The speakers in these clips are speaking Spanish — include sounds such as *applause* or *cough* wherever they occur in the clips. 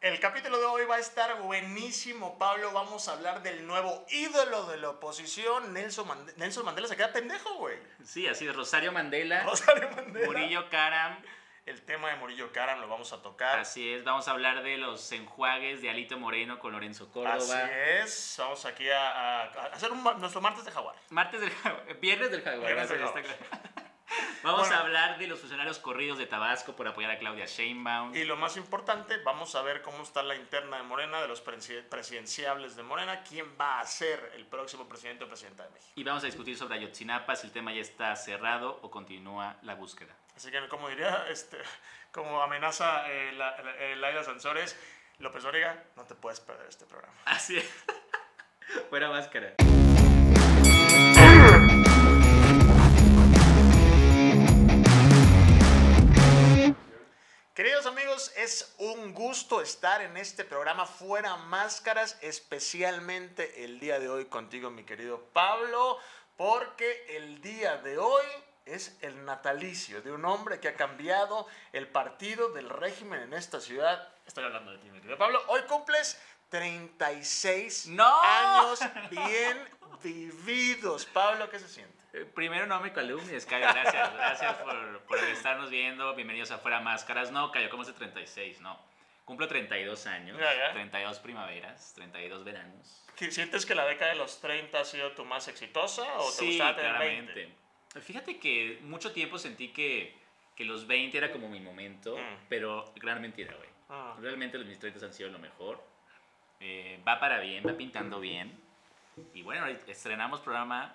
El capítulo de hoy va a estar buenísimo, Pablo. Vamos a hablar del nuevo ídolo de la oposición, Nelson, Mande- Nelson Mandela. Se queda pendejo, güey. Sí, así es, Rosario Mandela, Rosario Mandela. Murillo Karam. El tema de Murillo Karam lo vamos a tocar. Así es, vamos a hablar de los enjuagues de Alito Moreno con Lorenzo Córdoba. Así es. Vamos aquí a, a- a hacer un nuestro martes de jaguar. Martes del Jaguar- Viernes del Jaguar. Viernes del Jaguar. Vamos Bueno. a hablar de los funcionarios corridos de Tabasco por apoyar a Claudia Sheinbaum. Y lo más importante, vamos a ver cómo está la interna de Morena, de los presi- presidenciables de Morena, quién va a ser el próximo presidente o presidenta de México. Y vamos a discutir sobre Ayotzinapa, si el tema ya está cerrado o continúa la búsqueda. Así que, como diría, este, como amenaza eh, la, la- eh, Laila Sansores, López Origa, no te puedes perder este programa. Así es. *laughs* Fuera máscara. Queridos amigos, es un gusto estar en este programa Fuera Máscaras, especialmente el día de hoy contigo, mi querido Pablo, porque el día de hoy es el natalicio de un hombre que ha cambiado el partido del régimen en esta ciudad. Estoy hablando de ti, mi querido Pablo. Hoy cumples 36 ¡No! años bien vividos. Pablo, ¿qué se siente? Eh, Primero no me calumnies, Cayo. Gracias, gracias por, por estarnos viendo. Bienvenidos a Fuera Máscaras. No, Cayo, ¿cómo es de 36? No. Cumplo 32 años, Ya, ya. 32 primaveras, 32 veranos. ¿Sientes que la década de los 30 ha sido tu más exitosa o te Sí, gustaba tener 20? claramente. Fíjate que mucho tiempo sentí que, que los 20 era como mi momento, Mm. pero gran mentira, güey. Ah. Realmente los mis 30 han sido lo mejor. Eh, va para bien, va pintando bien. Y bueno, estrenamos programa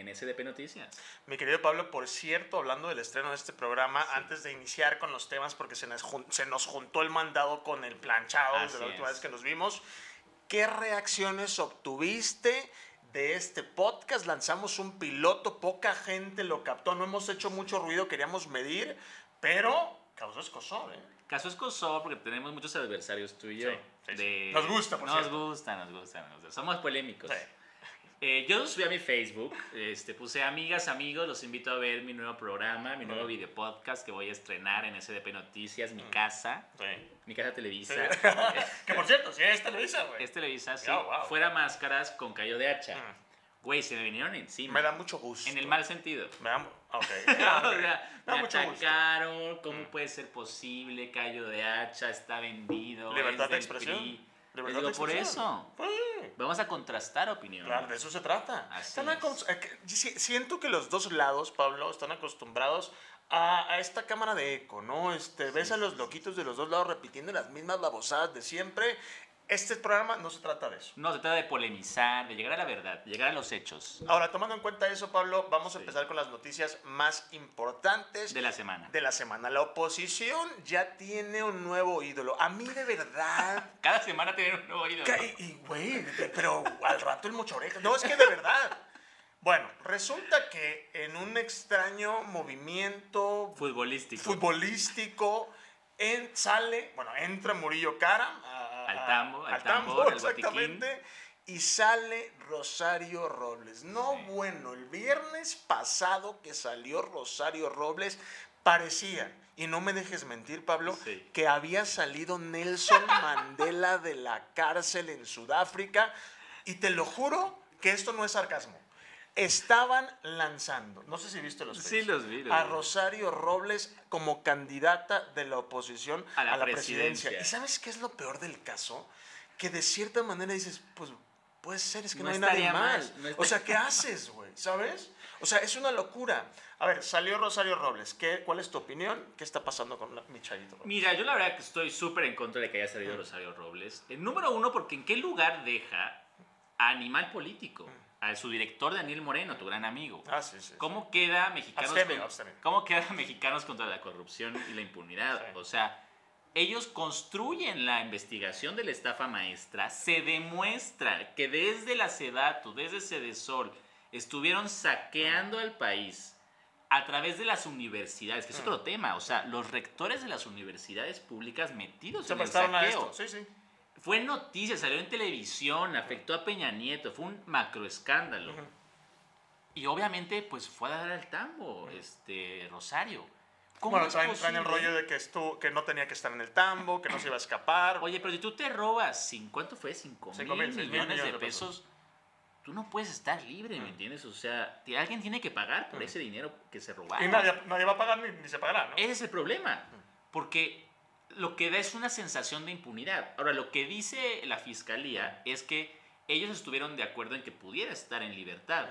en SDP Noticias. Mi querido Pablo, por cierto, hablando del estreno de este programa, antes de iniciar con los temas, porque se nos, se nos juntó el mandado con el planchado desde Así la última es. vez que nos vimos, ¿qué reacciones obtuviste de este podcast? Lanzamos un piloto, poca gente lo captó, no hemos hecho mucho ruido, queríamos medir, pero causó escosor, ¿eh? Caso escosor porque tenemos muchos adversarios tú y yo. Sí, sí, sí. de- Nos gusta, por Nos cierto. gusta, nos gusta, nos gusta. Somos polémicos. Sí. Eh, yo subí a mi Facebook, este, puse amigas, amigos, los invito a ver mi nuevo programa, mi nuevo video podcast que voy a estrenar en SDP Noticias, mi casa, Sí. mi casa Televisa. *laughs* que por cierto, sí, es Televisa, güey. es Televisa, sí. Oh, wow. Fuera máscaras con callo de hacha. Güey, se me vinieron encima. Me da mucho gusto. En el mal sentido. Me da... Ok. *laughs* o sea, *laughs* Me da me mucho gusto. atacaron, ¿cómo Mm. puede ser posible? Callo de hacha está vendido. Libertad es de expresión. PRI. De digo, por eso. Sí. Vamos a contrastar opiniones. Claro, de eso se trata. Así Están es. siento que los dos lados, Pablo, están acostumbrados a, a esta cámara de eco, ¿no? Este, ves a los loquitos de los dos lados repitiendo las mismas babosadas de siempre. Este programa no se trata de eso. No, se trata de polemizar, de llegar a la verdad, de llegar a los hechos Ahora, tomando en cuenta eso, Pablo, vamos a Sí. empezar con las noticias más importantes de la semana. de la semana. La oposición ya tiene un nuevo ídolo. A mí, de verdad, *laughs* Cada semana tienen un nuevo ídolo. Y, güey, pero al rato el mochoreja. No, es que de verdad. Bueno, resulta que en un extraño movimiento Futbolístico. futbolístico en, sale, bueno, entra Murillo Karam Al tambo, al al tambor, al exactamente, y sale Rosario Robles. No, Sí. bueno, el viernes pasado que salió Rosario Robles parecía, y no me dejes mentir, Pablo, Sí. que había salido Nelson *laughs* Mandela de la cárcel en Sudáfrica, y te lo juro que esto no es sarcasmo. Estaban lanzando, no sé si viste los Sí, los vi. los a vi. Rosario Robles como candidata de la oposición A la presidencia. presidencia. ¿Y sabes qué es lo peor del caso? Que de cierta manera dices, pues puede ser, es que no, No hay nadie estaría mal. no O sea, ¿qué haces, güey? ¿Sabes? O sea, es una locura. A ver, salió Rosario Robles. ¿Qué, ¿Cuál es tu opinión? ¿Qué está pasando con la, mi Robles? Mira, yo la verdad que estoy súper en contra de que haya salido Rosario Robles. El número uno, porque ¿en qué lugar deja a Animal Político? A su director Daniel Moreno, tu gran amigo. Ah, sí, sí. sí. ¿Cómo queda mexicanos, con-. ¿Cómo queda mexicanos contra la corrupción y la impunidad? Sí. O sea, ellos construyen la investigación de la estafa maestra, se demuestra que desde la Sedatu, desde Sedesol, estuvieron saqueando al país a través de las universidades, que es otro tema, o sea, los rectores de las universidades públicas metidos Se en el prestaron a saqueo. esto. Sí, sí. Fue noticia, salió en televisión, afectó a Peña Nieto, fue un macroescándalo. Ujú. Y obviamente, pues fue a dar al tambo, este, Rosario. ¿Cómo Bueno, traen, traen el rollo de que, estuvo, que no tenía que estar en el tambo, que no se iba a escapar. *clears throat* Oye, pero si tú te robas, ¿cuánto fue? 5 Cinco mil mil, seis mil millones de millones de pesos. Tú no puedes estar libre, ¿me entiendes? O sea, alguien tiene que pagar por ese dinero que se robaron. y nadie, nadie va a pagar ni, ni se pagará, ¿no? Ese es el problema. Porque lo que da es una sensación de impunidad. Ahora, lo que dice la fiscalía es que ellos estuvieron de acuerdo en que pudiera estar en libertad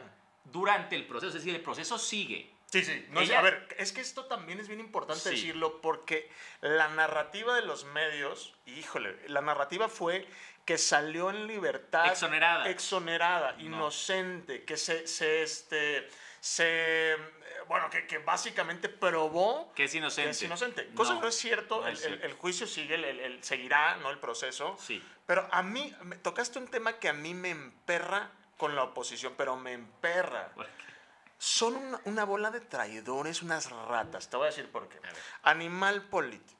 durante el proceso. Es decir, el proceso sigue. Sí, sí. No, Ella- a ver, es que esto también es bien importante Sí. decirlo porque la narrativa de los medios, híjole, la narrativa fue que salió en libertad. Exonerada. Exonerada, inocente, que se, se, este, se, bueno, que, que básicamente probó Que es inocente. que es inocente. Cosa que no es cierto, no el, es el- cierto. el juicio sigue, el, seguirá, ¿no? El proceso. Sí. Pero a mí, me tocaste un tema que a mí me emperra con la oposición, pero me emperra. Son una, una bola de traidores, unas ratas. Te voy a decir por qué. Animal político.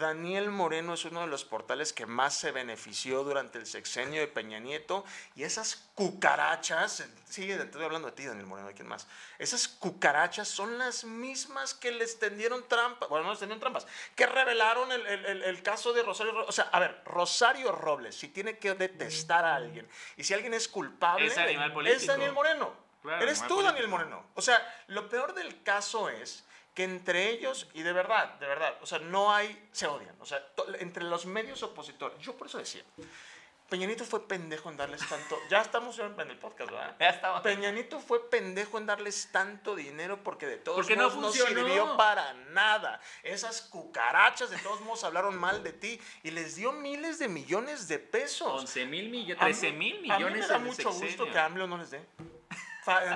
Daniel Moreno es uno de los portales que más se benefició durante el sexenio de Peña Nieto y esas cucarachas, sigue, estoy hablando de ti, Daniel Moreno, ¿de quién más? Esas cucarachas son las mismas que les tendieron trampas, bueno, no les tendieron trampas, que revelaron el, el- caso de Rosario Robles. O sea, a ver, Rosario Robles, si tiene que detestar a alguien y si alguien es culpable, Es animal es político. Daniel Moreno. Claro, Eres tú, político. Daniel Moreno. O sea, lo peor del caso es que entre ellos, y de verdad, de verdad, o sea, no hay, se odian. O sea, to- entre los medios opositores, yo por eso decía, Peñanito fue pendejo en darles tanto, ya estamos en el podcast, ¿verdad? Ya estaba. Peñanito fue pendejo en darles tanto dinero porque de todos Porque no modos no, funcionó. sirvió para nada. Esas cucarachas de todos modos hablaron mal de ti y les dio miles de millones de pesos. 11 mil millones, A mí- 13 mil A mí millones me da mucho sexenio. gusto que AMLO no les dé.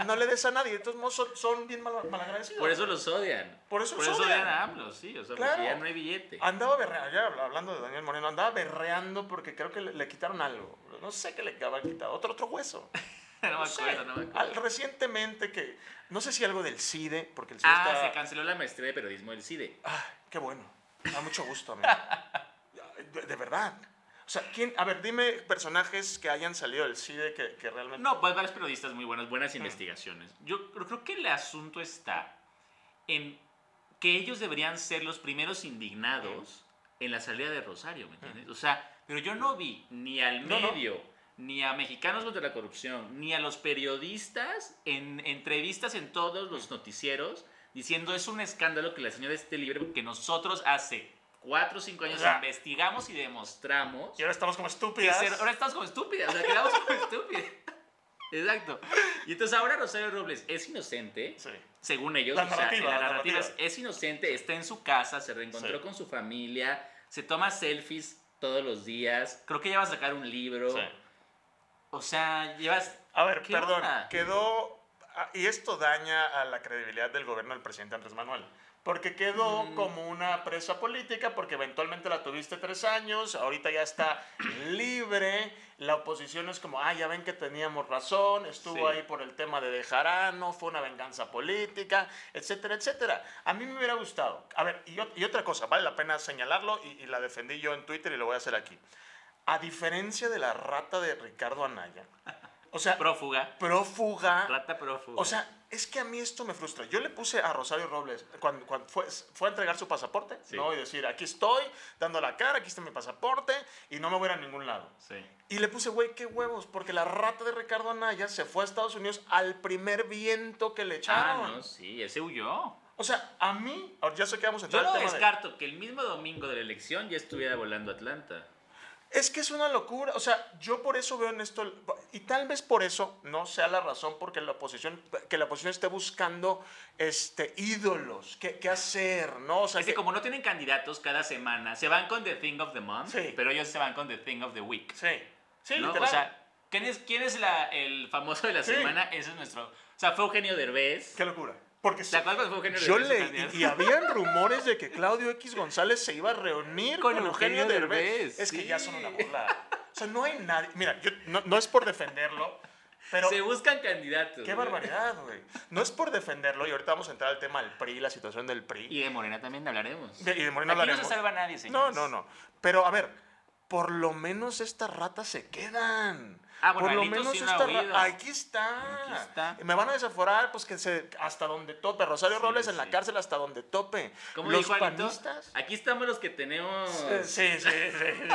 No le des a nadie, de todos modos son, son bien mal, malagradecidos. Por eso los odian. Por eso Por los eso odian. odian a AMLO, sí. O sea, Claro. porque ya no hay billete. Andaba berreando, ya habla- hablando de Daniel Moreno, andaba berreando porque creo que le, le quitaron algo. No sé qué le habían quitado, otro, otro hueso. *laughs* no me acuerdo, no me acuerdo. Al- recientemente que, no sé si algo del CIDE, porque el CIDE Ah, está... se canceló la maestría de periodismo del CIDE. Ah, qué bueno. Da mucho gusto, amigo. *laughs* De, de verdad. O sea, ¿quién? A ver, dime personajes que hayan salido del CIDE que, que realmente... No, varios periodistas muy buenos, buenas investigaciones. Yo creo que el asunto está en que ellos deberían ser los primeros indignados en la salida de Rosario, ¿me entiendes? O sea, pero yo no vi ni al No, no. medio, ni a Mexicanos contra la Corrupción, ni a los periodistas en entrevistas en todos los noticieros diciendo es un escándalo que la señora esté libre porque nosotros hace cuatro o cinco años investigamos y demostramos Y ahora estamos como estúpidas. ser- ahora estamos como estúpidas, o sea, quedamos como estúpidas. *laughs* Exacto. Y entonces ahora Rosario Robles es inocente, Sí. según ellos, La o sea, en la la narrativa es, narrativa. es inocente, está en su casa, se reencontró Sí. con su familia, se toma selfies todos los días, creo que ya va a sacar un libro. Sí. O sea, llevas... A ver, ¿Qué perdón, onda? quedó... ah, Y esto daña a la credibilidad del gobierno del presidente Andrés Manuel. Porque quedó Mm. como una presa política, porque eventualmente la tuviste tres años, ahorita ya está *coughs* libre, la oposición es como, ah, ya ven que teníamos razón, estuvo Sí. ahí por el tema de Bejarano, fue una venganza política, etcétera, etcétera. A mí me hubiera gustado. A ver, y, y otra cosa, vale la pena señalarlo, y, y la defendí yo en Twitter y lo voy a hacer aquí. A diferencia de la rata de Ricardo Anaya, *laughs* o sea, Prófuga, prófuga. rata prófuga. O sea, es que a mí esto me frustra. Yo le puse a Rosario Robles cuando, cuando fue, fue a entregar su pasaporte, Sí. ¿no? Y decir, aquí estoy, dando la cara, aquí está mi pasaporte y no me voy a ir a ningún lado. sí. Y le puse, güey, qué huevos, porque la rata de Ricardo Anaya se fue a Estados Unidos al primer viento que le Ah, echaron. no, sí, ese huyó. O sea, a mí, ahora ya sé que vamos a Yo entrar no al tema de- descarto que el mismo domingo de la elección ya estuviera volando a Atlanta. Es que es una locura. O sea, yo por eso veo en esto, y tal vez por eso no sea la razón porque la oposición, que la oposición esté buscando este, ídolos, qué, qué hacer, ¿no? O sea, Es que que- como no tienen candidatos cada semana, se van con The Thing of the Month, Sí. pero ellos se van con The Thing of the Week. Sí, sí, ¿no? O sea, ¿quién es, quién es la- el famoso de la Sí. semana? Ese es nuestro. O sea, fue Eugenio Derbez. qué locura. Porque ¿Te acuerdas cuando fue Eugenio yo leí, y, y habían rumores de que Claudio X González se iba a reunir con, Con Eugenio, Eugenio Derbez. Derbez, Es que ya son una burla. O sea, no hay nadie. Mira, yo, no, no es por defenderlo, pero. se buscan candidatos. Qué güey. barbaridad, güey. No es por defenderlo, y ahorita vamos a entrar al tema del PRI, la situación del PRI. Y de Morena también hablaremos. De- y de Morena Aquí no hablaremos. se salva nadie, No, señores. no, no. Pero a ver, por lo menos estas ratas se quedan. Ah, bueno, por lo menos sí esta ra- aquí está. Aquí está. Me van a desaforar, pues que se hasta donde tope. Rosario Sí, Robles en la cárcel hasta donde tope. ¿Cómo los dijo panistas. Aquí estamos los que tenemos. Sí, sí, sí.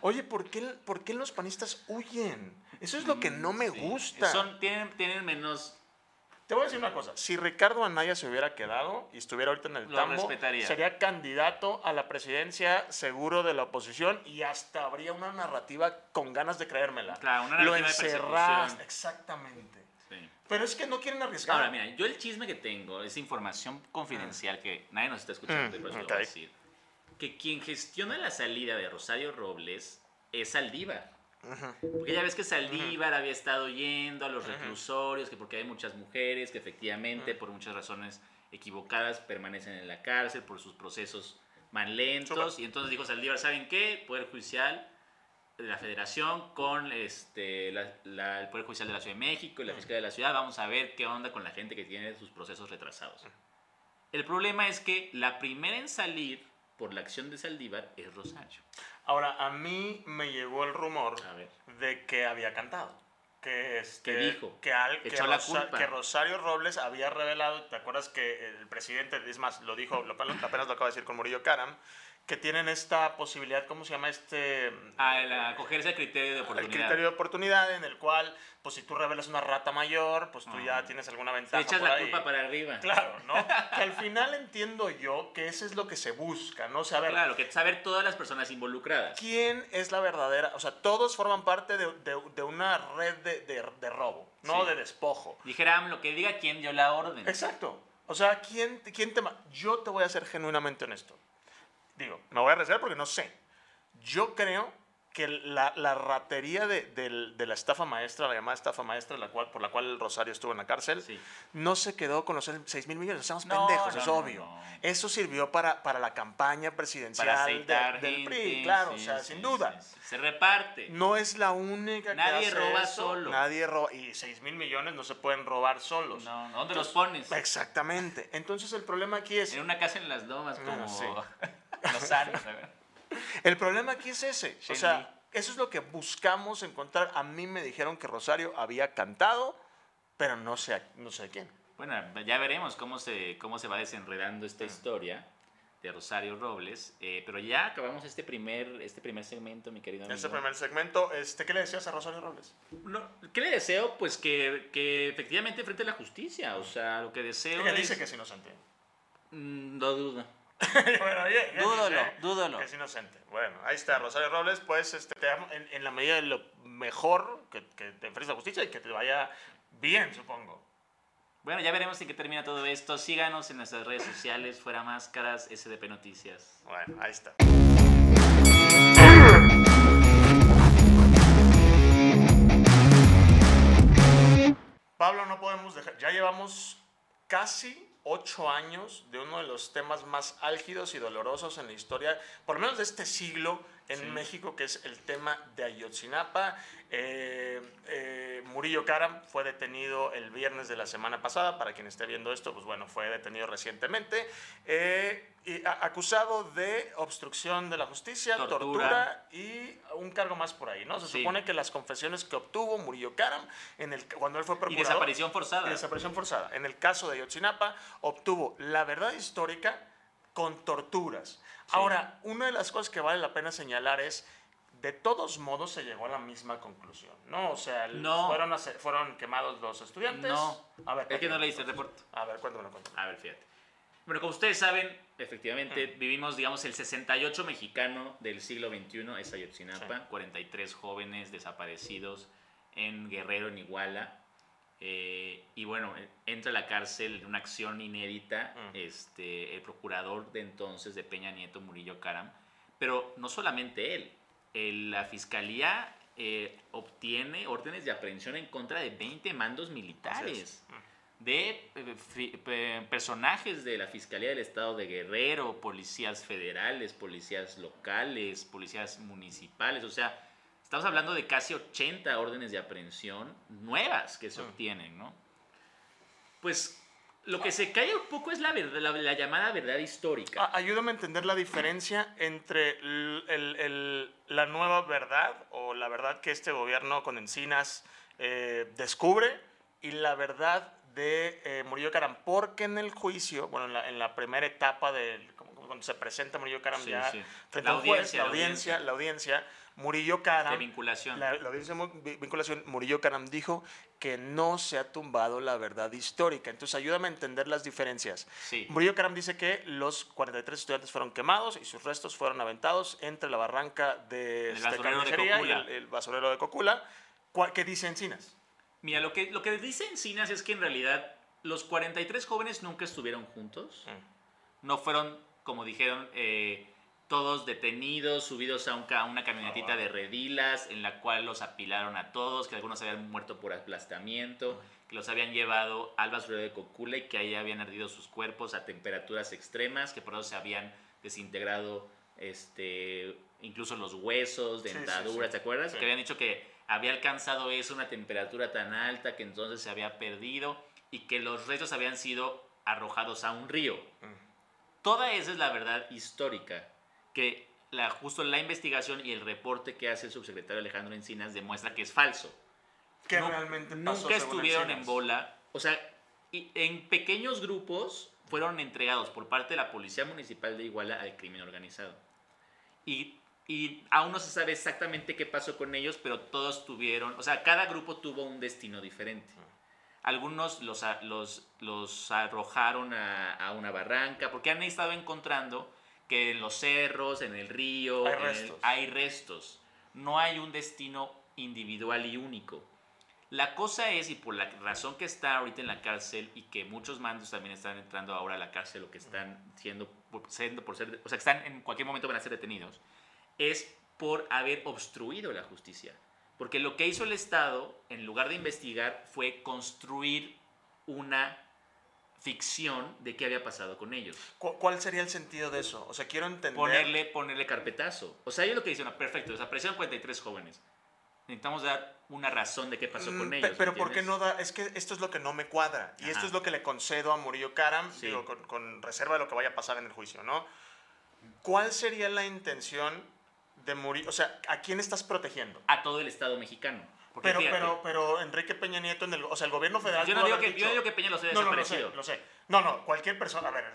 Oye, ¿por qué, ¿por qué los panistas huyen? Eso es lo que no me gusta. Son, tienen, tienen menos. Te voy a decir una cosa. Si Ricardo Anaya se hubiera quedado y estuviera ahorita en el Lo tambo, respetaría. sería candidato a la presidencia seguro de la oposición y hasta habría una narrativa con ganas de creérmela. Claro, una Lo narrativa encerras, exactamente. Sí. Pero es que no quieren arriesgar. Ahora, mira, yo el chisme que tengo es información confidencial que nadie nos está escuchando, Mm, y por eso lo voy a decir. Que quien gestiona la salida de Rosario Robles es Saldívar. Porque ya ves que Saldívar había estado yendo a los reclusorios, que porque hay muchas mujeres que efectivamente, por muchas razones equivocadas, permanecen en la cárcel por sus procesos van lentos. Y entonces dijo Saldívar, ¿saben qué? Poder Judicial de la Federación con este, la- la- el Poder Judicial de la Ciudad de México y la Fiscalía de la Ciudad, vamos a ver qué onda con la gente que tiene sus procesos retrasados. El problema es que la primera en salir por la acción de Saldívar es Rosario. Ahora, a mí me llegó el rumor de que había cantado. Que, este, ¿Qué dijo? Que, al- que Echó la Rosa- culpa. que Rosario Robles había revelado, ¿te acuerdas que el presidente, es más, lo dijo, lo, apenas lo acaba de decir con Murillo Karam, que tienen esta posibilidad, ¿cómo se llama este? Al acogerse al criterio de el oportunidad. criterio de oportunidad en el cual, pues si tú revelas una rata mayor, pues tú ya tienes alguna Te ventaja echas por la ahí. culpa para arriba. Claro, ¿no? *laughs* que al final entiendo yo que eso es lo que se busca, ¿no? Ver, Claro, que saber todas las personas involucradas. ¿quién es la verdadera? O sea, todos forman parte de, de- de una red de, robo, no Sí. de despojo. Dijera AMLO, que diga quién dio la orden. Exacto. O sea, ¿quién, quién te... Yo te voy a ser genuinamente honesto. Digo, me voy a arriesgar porque no sé. Yo creo que la, la ratería de, del- de la estafa maestra, la llamada estafa maestra, la cual, por la cual el Rosario estuvo en la cárcel, Sí. no se quedó con los 6 mil millones. Estamos No, pendejos, no, es no, obvio. no. Eso sirvió para, para la campaña presidencial Para de- del PRI, claro, o sí, sea, sí, sin duda. Se reparte. No es la única que Nadie hace roba eso. solo. Nadie roba. Y 6 mil millones no se pueden robar solos. No, no, ¿dónde los pones? Exactamente. Entonces el problema aquí es... En una casa en las lomas, como *laughs* Lozano, ¿sabes? El problema aquí es ese. O sea, eso es lo que buscamos encontrar. A mí me dijeron que Rosario había cantado, pero no sé, a- no sé a quién. Bueno, ya veremos cómo se, cómo se va desenredando esta historia de Rosario Robles. eh, pero ya acabamos este primer, este primer segmento, mi querido En amigo. este primer segmento, este, ¿qué le decías a Rosario Robles? No, ¿Qué le deseo? Pues que, que efectivamente enfrente la justicia. O sea, lo que deseo Ella es... dice que es inocente. Mm, no dudo. *laughs* bueno, Dúdalo, dice dúdalo. Que es inocente. Bueno, ahí está, Rosario Robles, pues este, te damos en, en la medida de lo mejor que, que te enfrentes a la justicia y que te vaya bien, supongo. Bueno, ya veremos en qué termina todo esto. Síganos en nuestras redes sociales, Fuera Máscaras, SDP Noticias. Bueno, ahí está. Pablo, no podemos dejar. Ya llevamos casi ocho años de uno de los temas más álgidos y dolorosos en la historia, por lo menos de este siglo en Sí. México, que es el tema de Ayotzinapa. Eh, eh, Murillo Karam fue detenido el viernes de la semana pasada. Para quien esté viendo esto, pues bueno, fue detenido recientemente. eh, y a- acusado de obstrucción de la justicia, tortura. Tortura. y un cargo más por ahí, ¿no? Se Sí. supone que las confesiones que obtuvo Murillo Karam en el, cuando él fue Y procurador... desaparición forzada. Y desaparición forzada. En el caso de Ayotzinapa, obtuvo la verdad histórica con torturas. Ahora, una de las cosas que vale la pena señalar es, de todos modos se llegó a la misma conclusión, ¿no? O sea, No. fueron, quemados los estudiantes. No. A ver, Es que no leíste el reporte. A ver, cuéntamelo, cuéntamelo. A ver, fíjate. Bueno, como ustedes saben, efectivamente, vivimos, digamos, el 68 mexicano del siglo XXI, es Ayotzinapa, Sí. 43 jóvenes desaparecidos en Guerrero, en Iguala. Eh, y bueno, eh, entra a la cárcel en una acción inédita Mm. este, el procurador de entonces de Peña Nieto, Murillo Caram. Pero no solamente él, el- la fiscalía eh, obtiene órdenes de aprehensión en contra de 20 mandos militares de eh, personajes de la Fiscalía del Estado de Guerrero, policías federales, policías locales, policías municipales, o sea, estamos hablando de casi 80 órdenes de aprehensión nuevas que se Mm. obtienen, ¿no? Pues lo que se cae un poco es la, verdad- la, la llamada verdad histórica. Ah, ayúdame a entender la diferencia entre el- el- el- la nueva verdad o la verdad que este gobierno con Encinas eh, descubre y la verdad de eh, Murillo Caram, porque en el juicio, bueno, en la, en la primera etapa del, cuando se presenta Murillo Caram Sí, ya sí. frente La a un juez, audiencia, la la audiencia, audiencia. la audiencia, Murillo Caram De vinculación. la, la audiencia de vinculación, Murillo Caram dijo que no se ha tumbado la verdad histórica. Entonces, ayúdame a entender las diferencias. Sí. Murillo Caram dice que los 43 estudiantes fueron quemados y sus restos fueron aventados entre la barranca de El basurero de y el, el basurero de Cocula. ¿Cuál- ¿Qué dice Encinas? Mira, lo que, lo que dice Encinas es que en realidad los 43 jóvenes nunca estuvieron juntos. No fueron, como dijeron, eh, todos detenidos, subidos a, un ca- una camionetita de redilas en la cual los apilaron a todos, que algunos habían muerto por aplastamiento, que los habían llevado al basurero de Cocula y que ahí habían ardido sus cuerpos a temperaturas extremas, que por eso se habían desintegrado este, incluso los huesos, Sí, sí, dentaduras, sí. ¿te acuerdas? Que habían dicho que había alcanzado eso, una temperatura tan alta que entonces se había perdido y que los restos habían sido arrojados a un río. Toda esa es la verdad histórica, que la, justo la investigación y el reporte que hace el subsecretario Alejandro Encinas demuestra que es falso. ¿Qué No- realmente pasó Nunca estuvieron en bola. O sea, y en pequeños grupos fueron entregados por parte de la Policía Municipal de Iguala al crimen organizado. Y, y aún no se sabe exactamente qué pasó con ellos, pero todos tuvieron, o sea, cada grupo tuvo un destino diferente. Algunos los, los, los arrojaron a, a una barranca, porque han estado encontrando que en los cerros, en el río, Hay en el- restos. hay restos. No hay un destino individual y único. La cosa es, y por la razón que está ahorita en la cárcel y que muchos mandos también están entrando ahora a la cárcel o que están siendo por, siendo por ser, o sea, que están en cualquier momento van a ser detenidos, es por haber obstruido la justicia. Porque lo que hizo el Estado, en lugar de investigar, fue construir una ficción de qué había pasado con ellos. ¿Cu- ¿Cuál sería el sentido de eso? O sea, quiero entender... Ponerle, ponerle carpetazo. O sea, ellos lo que dicen, "Ah, perfecto, desaparecieron 43 jóvenes. Necesitamos dar una razón de qué pasó Mm, con pe- ellos. Pero ¿me ¿por qué no da? Es que esto es lo que no me cuadra. Y esto Ajá. es lo que le concedo a Murillo Karam, Sí. digo, con, con reserva de lo que vaya a pasar en el juicio, ¿no? ¿Cuál sería la intención de Murillo? O sea, ¿a quién estás protegiendo? A todo el Estado mexicano. Porque Pero, fíjate, pero, pero Enrique Peña Nieto, en el, o sea, el gobierno federal... yo no digo que, yo no dicho- digo que Peña los haya No, no, lo sé, desaparecido. lo sé. No, no, cualquier persona, a ver,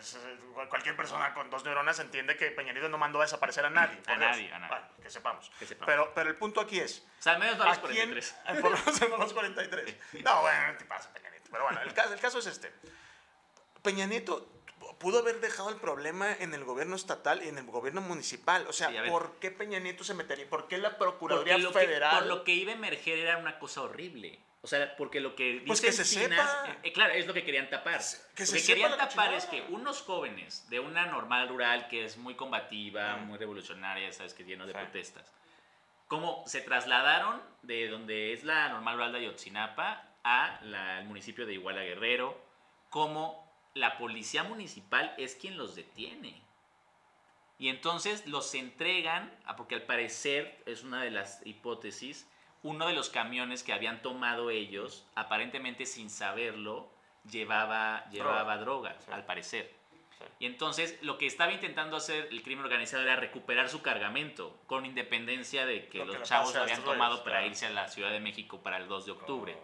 cualquier persona con dos neuronas entiende que Peña Nieto no mandó a desaparecer a nadie. A Dios. nadie, a nadie. Bueno, que sepamos. Que sepamos. Pero, pero el punto aquí es, O sea, al menos no a los ¿A quién? 43. Ah, Por lo menos no los 43. No, bueno, te pasa, Peña Nieto. Pero bueno, el caso, el caso es este. Peña Nieto pudo haber dejado el problema en el gobierno estatal y en el gobierno municipal. O sea, Sí. ¿por qué Peña Nieto se metería? ¿Por qué la Procuraduría lo que- Federal? por lo que iba a emerger era una cosa horrible. O sea, porque lo que dice Pues que se sepa. eh, eh, claro, es lo que querían tapar. Que lo que querían tapar es que unos jóvenes de una normal rural que es muy combativa, Mm. muy revolucionaria, sabes que lleno de Sí. protestas, cómo se trasladaron de donde es la normal rural de Ayotzinapa a la- al municipio de Iguala Guerrero, cómo la policía municipal es quien los detiene. Y entonces los entregan, ah, porque al parecer es una de las hipótesis, uno de los camiones que habían tomado ellos, aparentemente sin saberlo, llevaba, llevaba droga, Sí. al parecer. Sí. Y entonces lo que estaba intentando hacer el crimen organizado era recuperar su cargamento, con independencia de que Lo que los chavos lo habían tomado para claro. irse a la Ciudad de México para el 2 de octubre.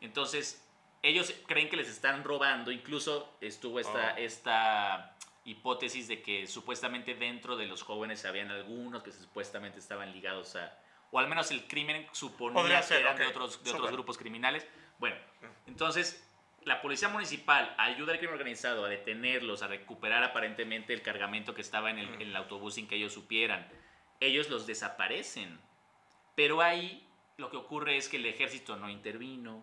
Entonces, ellos creen que les están robando. Incluso estuvo esta, Oh. esta hipótesis de que supuestamente dentro de los jóvenes habían algunos que supuestamente estaban ligados a. O al menos el crimen suponía Podría que ser, eran de otros, de otros grupos criminales. Bueno, entonces la policía municipal ayuda al crimen organizado a detenerlos, a recuperar aparentemente el cargamento que estaba en el, en el autobús sin que ellos supieran. Ellos los desaparecen. Pero ahí lo que ocurre es que el ejército no intervino,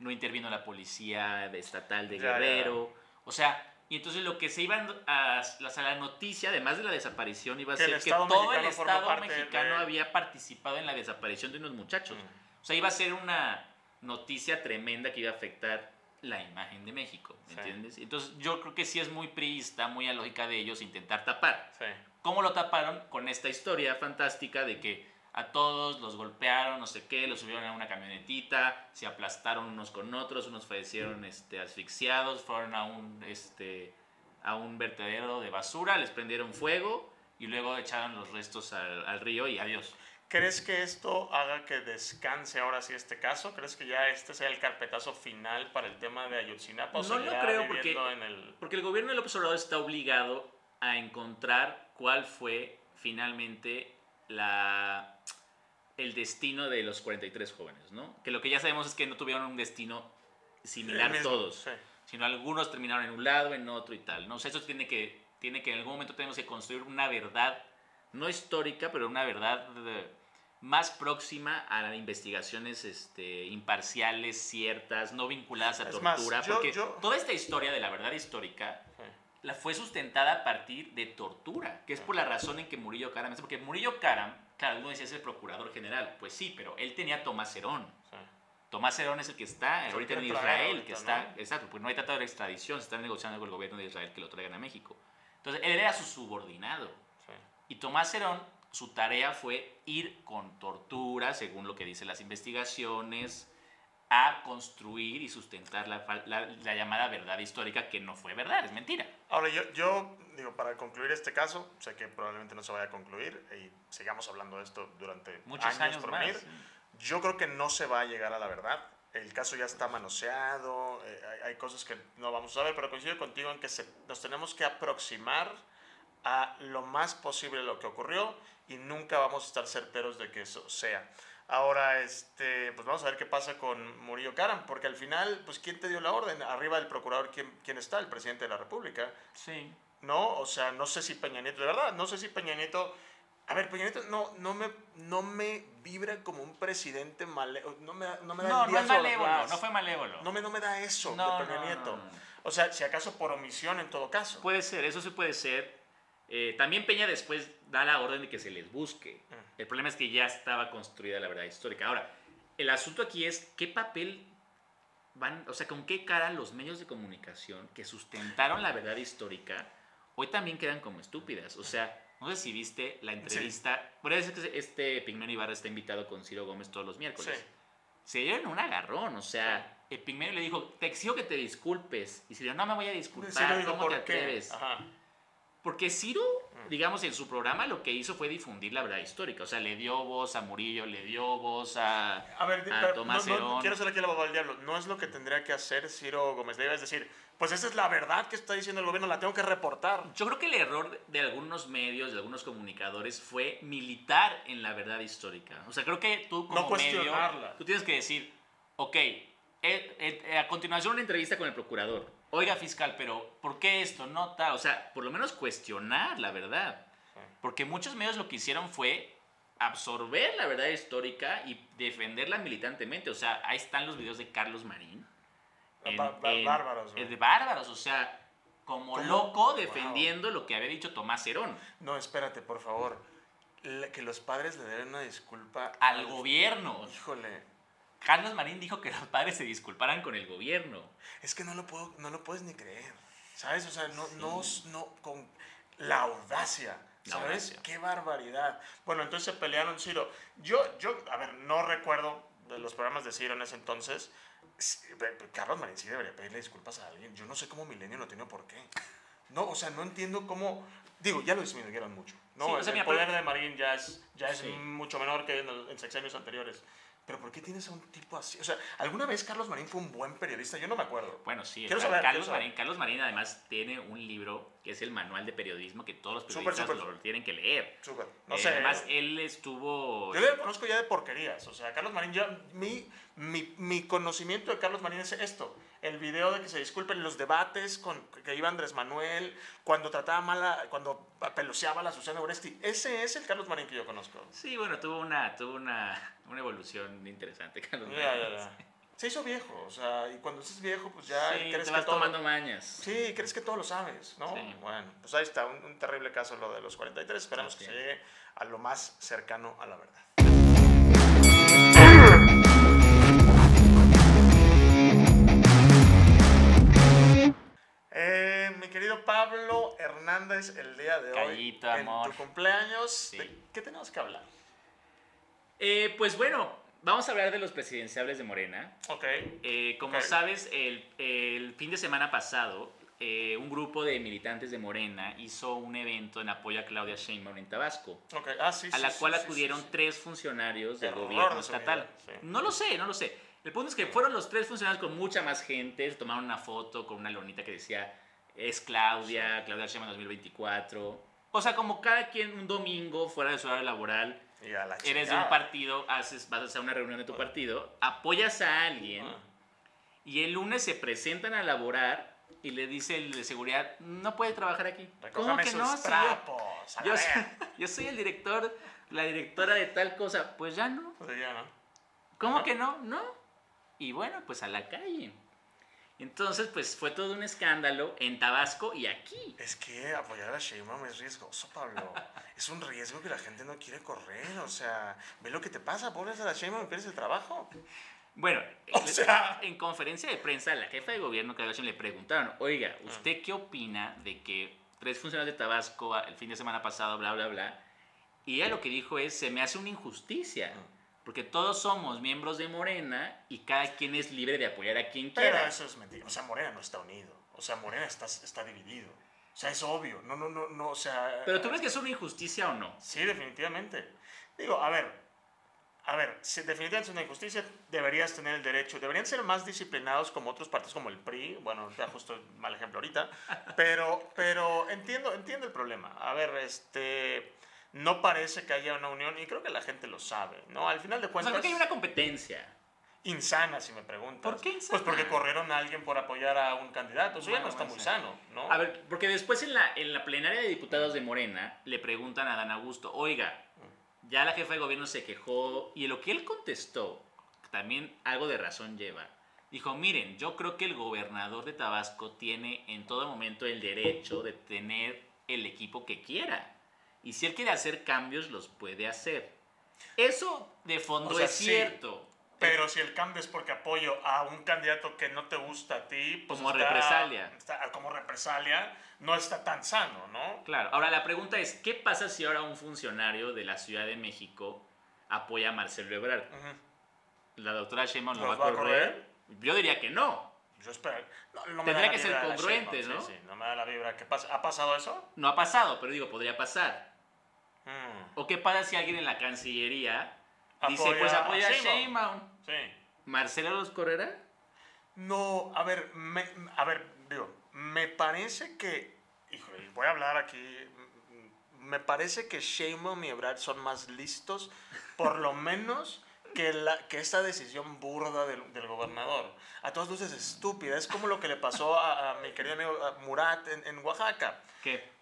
no intervino la policía estatal de Ya, ya. Guerrero. O sea, y entonces lo que se iba a, a la noticia, además de la desaparición, iba a Que ser que todo el Estado mexicano de- había participado en la desaparición de unos muchachos. Mm. O sea, iba a ser una noticia tremenda que iba a afectar la imagen de México, ¿me Sí. entiendes? Entonces yo creo que sí es muy priista, muy a lógica de ellos intentar tapar. Sí. ¿Cómo lo taparon? Con esta historia fantástica de que a todos los golpearon, no sé qué, los subieron a una camionetita, se aplastaron unos con otros, unos fallecieron este, asfixiados, fueron a un, este, a un vertedero de basura, les prendieron fuego y luego echaron los restos al, al río y adiós. ¿Crees que esto haga que descanse ahora sí este caso? ¿Crees que ya este sea el carpetazo final para el tema de Ayotzinapa? ¿O No lo creo, el... Porque el gobierno de López Obrador está obligado a encontrar cuál fue finalmente la, el destino de los 43 jóvenes, ¿no? Que lo que ya sabemos es que no tuvieron un destino similar mismo, todos, sí. sino algunos terminaron en un lado, en otro y tal, ¿no? O sea, eso tiene que, tiene que en algún momento tenemos que construir una verdad, no histórica, pero una verdad eh, más próxima a las investigaciones este, imparciales, ciertas, no vinculadas a Es más, tortura, yo- porque yo- toda esta historia de la verdad histórica Sí. la fue sustentada a partir de tortura, que es por la razón en que Murillo Karam, porque Murillo Karam, claro, uno decía es el procurador general, pues sí, pero él tenía a Tomás Herón. Sí. Tomás Herón es el que está el ahorita en Israel, ahorita, que está, ¿no? exacto, pues no hay tratado de extradición, se están negociando con el gobierno de Israel que lo traigan a México. Entonces, él era su subordinado. Sí. Y Tomás Herón, su tarea fue ir con tortura, según lo que dicen las investigaciones, a construir y sustentar la, fal- la- la llamada verdad histórica, que no fue verdad, es mentira. Ahora, yo, yo digo, para concluir este caso, sé que probablemente no se vaya a concluir y sigamos hablando de esto durante Muchos años, por más. venir. Yo creo que no se va a llegar a la verdad. El caso ya está manoseado, eh, hay, hay cosas que no vamos a ver, pero coincido contigo en que se- nos tenemos que aproximar a lo más posible lo que ocurrió y nunca vamos a estar certeros de que eso sea. Ahora, este, pues vamos a ver qué pasa con Murillo Karam, porque al final, pues ¿quién te dio la orden? Arriba del procurador, ¿quién, quién está? El presidente de la República. Sí. ¿No? O sea, no sé si Peña Nieto, de verdad, no sé si Peña Nieto... A ver, Peña Nieto no, no, me, no me vibra como un presidente male... No me, no me da No, no es malévolo, no fue malévolo. No me, no me da eso No, de Peña Nieto. O sea, si acaso por omisión en todo caso. Puede ser, eso sí puede ser. Eh, también Peña después da la orden de que se les busque. Mm. El problema es que ya estaba construida la verdad histórica. Ahora, el asunto aquí es qué papel van, o sea, con qué cara los medios de comunicación que sustentaron la verdad histórica hoy también quedan como estúpidas. O sea, no sé si viste la entrevista. Por eso es que este Pigmeno Ibarra está invitado con Ciro Gómez todos los miércoles. Sí. Se dieron un agarrón, o sea, el Pigmeno le dijo, te exijo que te disculpes. Y Ciro, no me voy a disculpar, Sí, ¿cómo te atreves? Ajá. Porque Ciro. Digamos, en su programa lo que hizo fue difundir la verdad histórica. O sea, le dio voz a Murillo, le dio voz a... A ver, a Tomás no, no, quiero ser aquí el abogado del diablo. No es lo que tendría que hacer Ciro Gómez Leiva, es decir, pues esa es la verdad que está diciendo el gobierno, la tengo que reportar. Yo creo que el error de algunos medios, de algunos comunicadores, fue militar en la verdad histórica. O sea, creo que tú como No cuestionarla. medio, tú tienes que decir, ok, eh, eh, a continuación una entrevista con el procurador. Oiga, fiscal, pero ¿por qué esto? No tal. O sea, por lo menos cuestionar la verdad. Porque muchos medios lo que hicieron fue absorber la verdad histórica y defenderla militantemente. O sea, ahí están los videos de Carlos Marín. en- Ba- ba- en- bárbaros, güey. eh, de bárbaros, o sea, como ¿Cómo? loco Wow. defendiendo lo que había dicho Tomás Herón. No, espérate, por favor. La- que los padres le den una disculpa Al gobierno. Híjole, Carlos Marín dijo que los padres se disculparan con el gobierno. es que no lo puedo, no lo puedes ni creer. ¿Sabes? O sea, no, no, no, con la audacia. ¿Sabes? audacia. Qué barbaridad. Bueno, entonces se pelearon Ciro. Yo, yo, a ver, no recuerdo de los programas de Ciro en ese entonces. Sí, Carlos Marín sí debería pedirle disculpas a alguien. Yo no sé cómo Milenio no tiene por qué. No, o sea, no entiendo cómo. Digo, ya lo disminuyeron mucho. No, Sí, o el, sea, el mira, poder de Marín ya es, ya es Sí. mucho menor que en, el- en sexenios anteriores. Pero ¿por qué tienes a un tipo así? O sea, ¿alguna vez Carlos Marín fue un buen periodista? Yo no me acuerdo. Bueno, sí. Quiero saber, Carlos, quiero. Marín, Carlos Marín además tiene un libro que es el manual de periodismo que todos los periodistas súper. lo tienen que leer. Súper. No Eh, sé. Además, él estuvo... Yo le conozco ya de porquerías. O sea, Carlos Marín, ya, mi, mi, mi conocimiento de Carlos Marín es esto. El video de que se disculpen los debates con que iba Andrés Manuel, cuando trataba mal, a- cuando peluceaba a la Susana Oresti. Ese es el Carlos Marín que yo conozco. Sí, bueno, tuvo una, tuvo una, una evolución interesante, *laughs* Carlos Marín. Se hizo viejo, o sea, y cuando estás viejo, pues ya Sí, crees te que vas todo... tomando mañas. Sí, crees que todo lo sabes, ¿no? Sí. Bueno, pues ahí está, un, un terrible caso lo de los 43. Esperamos que se llegue a lo más cercano a la verdad. Eh, mi querido Pablo Hernández, el día de hoy, Callito, en amor. tu cumpleaños, Sí. ¿de qué tenemos que hablar? Eh, pues bueno, vamos a hablar de los presidenciables de Morena. Ok, Eh, como sabes, el, el fin de semana pasado un grupo de militantes de Morena hizo un evento en apoyo a Claudia Sheinbaum en Tabasco, Ok, ah, sí, a sí, la cual acudieron tres funcionarios del gobierno estatal. No lo sé, no lo sé. El punto es que fueron los tres funcionarios con mucha más gente, tomaron una foto con una lonita que decía, es Claudia, Claudia Sheinbaum 2024. O sea, como cada quien un domingo fuera de su horario laboral, la eres de un partido, haces, vas a hacer una reunión de tu partido, apoyas a alguien y el lunes se presentan a laborar y le dice el de seguridad, no puede trabajar aquí. ¿Cómo que sus no? Trapos. yo, soy, yo soy el director, la directora de tal cosa. Pues ya no. Pues ya, ¿no? ¿Cómo que no? No. Y bueno, pues a la calle. Entonces, pues fue todo un escándalo en Tabasco y aquí. Es que apoyar a Sheinbaum es riesgoso, Pablo. *laughs* es un riesgo que la gente no quiere correr. O sea, ve lo que te pasa, apoyas a la Sheinbaum y pierdes el trabajo. Bueno, *laughs* O sea- en conferencia de prensa, la jefa de gobierno, Claudia le preguntaron, oiga, ¿usted qué opina de que tres funcionarios de Tabasco el fin de semana pasado, bla, bla, bla? Y ella lo que dijo es, se me hace una injusticia, porque todos somos miembros de Morena y cada quien es libre de apoyar a quien Pero quiera. eso es mentira. O sea, Morena no está unido. O sea, Morena está, está dividido. O sea, es obvio. No, no, no, no. O sea. Pero tú crees que es una injusticia o no? Sí, definitivamente. Digo, a ver, a ver, si definitivamente es una injusticia, deberías tener el derecho, deberían ser más disciplinados como otros partidos como el PRI, bueno, ya justo mal ejemplo ahorita, pero, pero entiendo, entiendo el problema. A ver, este, no parece que haya una unión y creo que la gente lo sabe, ¿no? Al final de O sea, cuentas, creo que hay una competencia. insana, si me preguntas. ¿Por qué Pues insana? porque corrieron a alguien por apoyar a un candidato, eso ya Bueno, no está muy sano, ¿no? A ver, porque después en la, en la plenaria de diputados de Morena le preguntan a Dan Augusto, oiga, ya la jefa de gobierno se quejó y lo que él contestó, también algo de razón lleva. Dijo, miren, yo creo que el gobernador de Tabasco tiene en todo momento el derecho de tener el equipo que quiera. Y si él quiere hacer cambios, los puede hacer. Eso de fondo O sea, es sí, cierto. Pero si el cambio es porque apoyo a un candidato que no te gusta a ti, pues Como está- represalia. está- como represalia, no está tan sano, ¿no? Claro, ahora la pregunta es, ¿qué pasa si ahora un funcionario de la Ciudad de México apoya a Marcelo Ebrard? ¿La doctora Sheinbaum lo ¿Los va a correr? Yo diría que no. Yo espero. No, no me Tendría que ser congruente, ¿no? Sí, sí, no me da la vibra. ¿Qué pasa? ¿Ha pasado eso? No ha pasado, pero digo, podría pasar. Mm, ¿O qué pasa si alguien en la Cancillería dice, Apoya pues a apoya a Sheinbaum. Sí. ¿Marcelo los correrá? No, a ver, me, a ver, digo, me parece que, híjole, voy a hablar aquí, me parece que Sheinbaum y Ebrard son más listos, por lo menos, que, la, que esta decisión burda del, del gobernador. A todas luces estúpida, es como lo que le pasó a, a mi querido amigo Murat en, en Oaxaca. ¿Qué?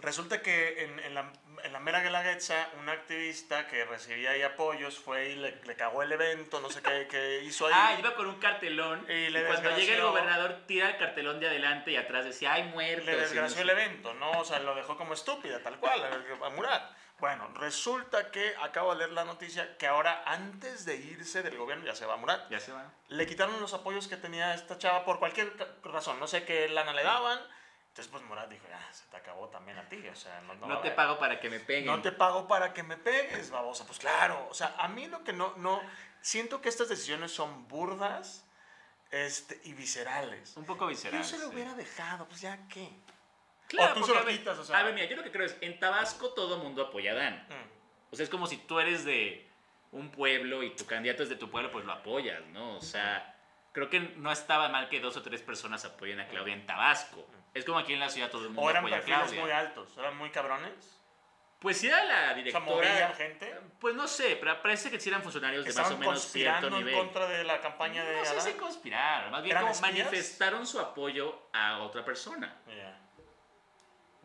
Resulta que en, en la, en la mera Guelaguetza, un activista que recibía ahí apoyos fue y le, le cagó el evento, no sé qué, *laughs* qué hizo ahí. Ah, iba con un cartelón Y y, cuando llega el gobernador tira el cartelón de adelante y atrás decía, ¡ay, muertos! le no desgració sé el evento, ¿no? O sea, lo dejó como estúpida, tal cual, a- a Murat. Bueno, resulta que acabo de leer la noticia que ahora, antes de irse del gobierno, ya se va Murat, Ya se va. le quitaron los apoyos que tenía esta chava por cualquier razón. No sé qué lana le daban. Entonces, pues Murat dijo, ya, se te acabó también a ti. O sea, no, no te pago para que me peguen. No te pago para que me pegues, babosa. Pues claro. O sea, a mí lo que no, no, siento que estas decisiones son burdas este, y viscerales. Un poco visceral. Yo se lo sí. hubiera dejado, pues ya qué. Claro, O tú porque, se lo a ver, quitas, o sea. A ver, mira, yo lo que creo es, en Tabasco todo mundo apoya a Dan. Mm. O sea, es como si tú eres de un pueblo y tu candidato es de tu pueblo, pues lo apoyas, ¿no? O sea, creo que no estaba mal que dos o tres personas apoyen a Claudia en Tabasco. Es como aquí en la ciudad todo el mundo O eran apoya a perfiles Claudia. muy altos, eran muy cabrones. Pues si era la O sea, directora... gente. Pues no sé, pero parece que sí eran funcionarios de más o menos cierto conspirando en nivel. contra de la campaña de No sé Adán. si conspiraron, más bien ¿Eran como espías? manifestaron su apoyo a otra persona. Ya.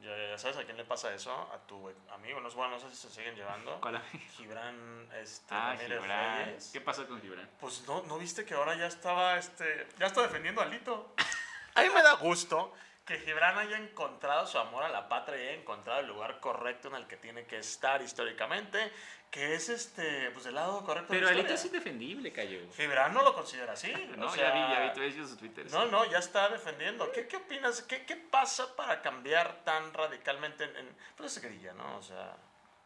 Ya, ya sabes a quién le pasa eso, a tu amigo, no, bueno, no sé si se siguen llevando. ¿Cuál amigo? Gibran este, Ah, Gibran. Reyes. ¿Qué pasó con Gibran? Pues no, ¿no viste que ahora ya estaba, este, ya está defendiendo a Lito? *laughs* A mí me da gusto que Gibran haya encontrado su amor a la patria y haya encontrado el lugar correcto en el que tiene que estar históricamente, que es este, pues el lado correcto Pero de la Alito es indefendible, cayó. Gibran no lo considera así. *laughs* No, o sea, ya vi, ya vi, tú su Twitter. No, no, ya está defendiendo. ¿Qué, qué opinas? ¿Qué, ¿Qué pasa para cambiar tan radicalmente en, en pues esa grilla, ¿no? O sea,